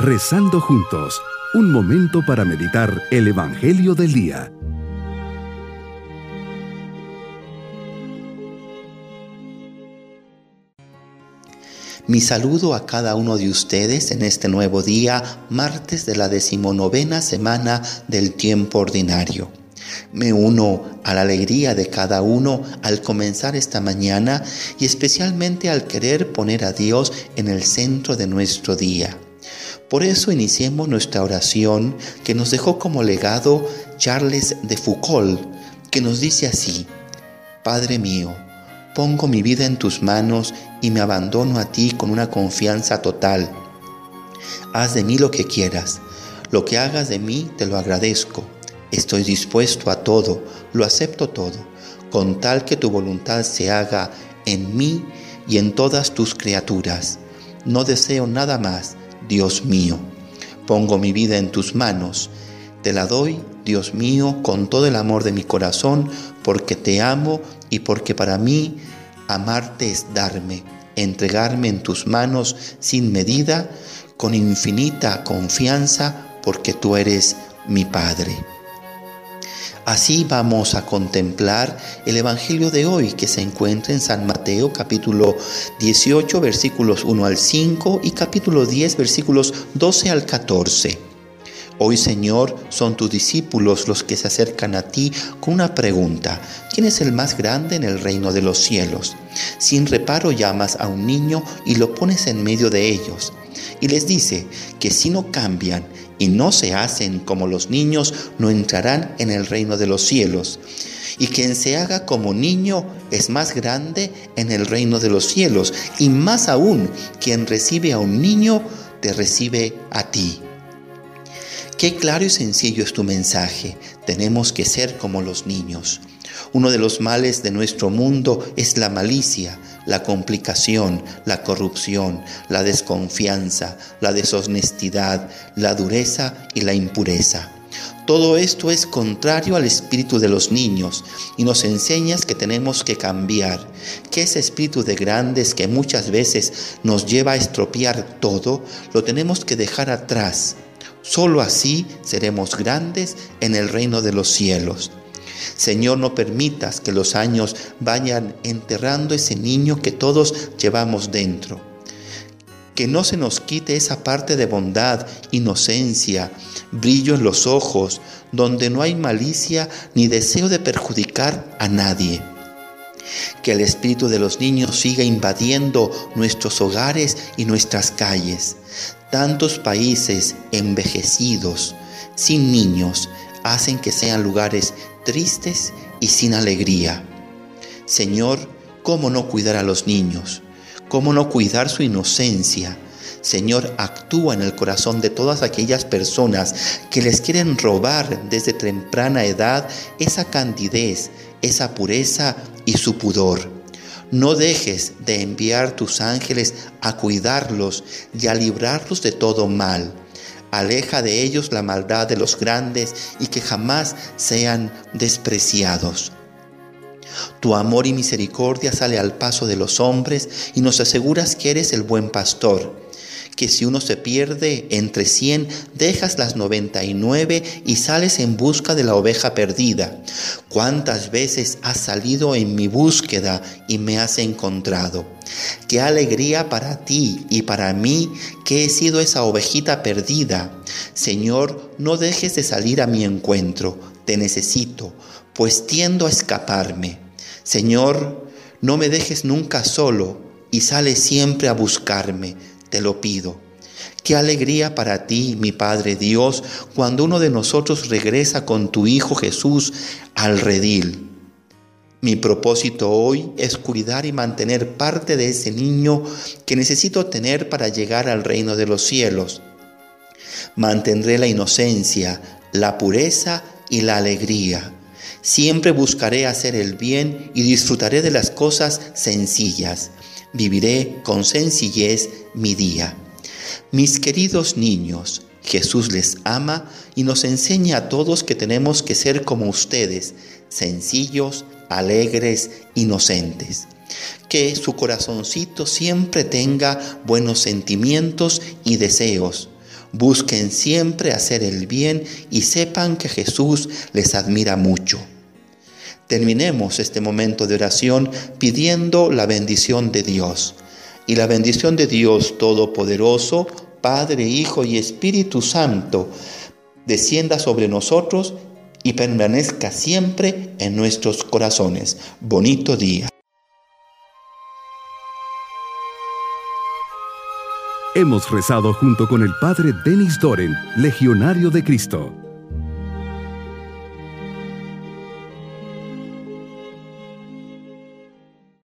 Rezando juntos, un momento para meditar el Evangelio del Día. Mi saludo a cada uno de ustedes en este nuevo día, martes de la decimonovena semana del tiempo ordinario. Me uno a la alegría de cada uno al comenzar esta mañana y especialmente al querer poner a Dios en el centro de nuestro día. Por eso iniciemos nuestra oración que nos dejó como legado Charles de Foucault, que nos dice así, Padre mío, pongo mi vida en tus manos y me abandono a ti con una confianza total. Haz de mí lo que quieras, lo que hagas de mí te lo agradezco Estoy dispuesto a todo, lo acepto todo, con tal que tu voluntad se haga en mí y en todas tus criaturas. No deseo nada más, Dios mío. Pongo mi vida en tus manos. Te la doy, Dios mío, con todo el amor de mi corazón, porque te amo y porque para mí amarte es darme, entregarme en tus manos sin medida, con infinita confianza, porque tú eres mi Padre. Así vamos a contemplar el Evangelio de hoy que se encuentra en San Mateo capítulo 18 versículos 1 al 5 y capítulo 10 versículos 12 al 14. Hoy Señor son tus discípulos los que se acercan a ti con una pregunta. ¿Quién es el más grande en el reino de los cielos? Sin reparo llamas a un niño y lo pones en medio de ellos. Y les dice que si no cambian y no se hacen como los niños, no entrarán en el reino de los cielos. Y quien se haga como niño es más grande en el reino de los cielos. Y más aún, quien recibe a un niño, te recibe a ti. Qué claro y sencillo es tu mensaje. Tenemos que ser como los niños. Uno de los males de nuestro mundo es la malicia, la complicación, la corrupción, la desconfianza, la deshonestidad, la dureza y la impureza. Todo esto es contrario al espíritu de los niños y nos enseñas que tenemos que cambiar, que ese espíritu de grandes que muchas veces nos lleva a estropear todo, lo tenemos que dejar atrás. Solo así seremos grandes en el reino de los cielos. Señor, no permitas que los años vayan enterrando ese niño que todos llevamos dentro. Que no se nos quite esa parte de bondad, inocencia, brillo en los ojos, donde no hay malicia ni deseo de perjudicar a nadie. Que el espíritu de los niños siga invadiendo nuestros hogares y nuestras calles. Tantos países envejecidos, sin niños, hacen que sean lugares tristes y sin alegría. Señor, ¿cómo no cuidar a los niños? ¿Cómo no cuidar su inocencia? Señor, actúa en el corazón de todas aquellas personas que les quieren robar desde temprana edad esa candidez, esa pureza y su pudor. No dejes de enviar tus ángeles a cuidarlos y a librarlos de todo mal Aleja de ellos la maldad de los grandes y que jamás sean despreciados. Tu amor y misericordia sale al paso de los hombres y nos aseguras que eres el buen pastor que si uno se pierde entre cien, dejas las noventa y nueve y sales en busca de la oveja perdida. ¿Cuántas veces has salido en mi búsqueda y me has encontrado? Qué alegría para ti y para mí que he sido esa ovejita perdida. Señor, no dejes de salir a mi encuentro, te necesito, pues tiendo a escaparme. Señor, no me dejes nunca solo y sale siempre a buscarme te lo pido. Qué alegría para ti, mi Padre Dios, cuando uno de nosotros regresa con tu Hijo Jesús al redil. Mi propósito hoy es cuidar y mantener parte de ese niño que necesito tener para llegar al reino de los cielos. Mantendré la inocencia, la pureza y la alegría. Siempre buscaré hacer el bien y disfrutaré de las cosas sencillas viviré con sencillez mi día. Mis queridos niños, Jesús les ama y nos enseña a todos que tenemos que ser como ustedes, sencillos, alegres, inocentes. Que su corazoncito siempre tenga buenos sentimientos y deseos. Busquen siempre hacer el bien y sepan que Jesús les admira mucho. Terminemos este momento de oración pidiendo la bendición de Dios. Y la bendición de Dios Todopoderoso, Padre, Hijo y Espíritu Santo, descienda sobre nosotros y permanezca siempre en nuestros corazones. Bonito día. Hemos rezado junto con el Padre Denis Doren, Legionario de Cristo.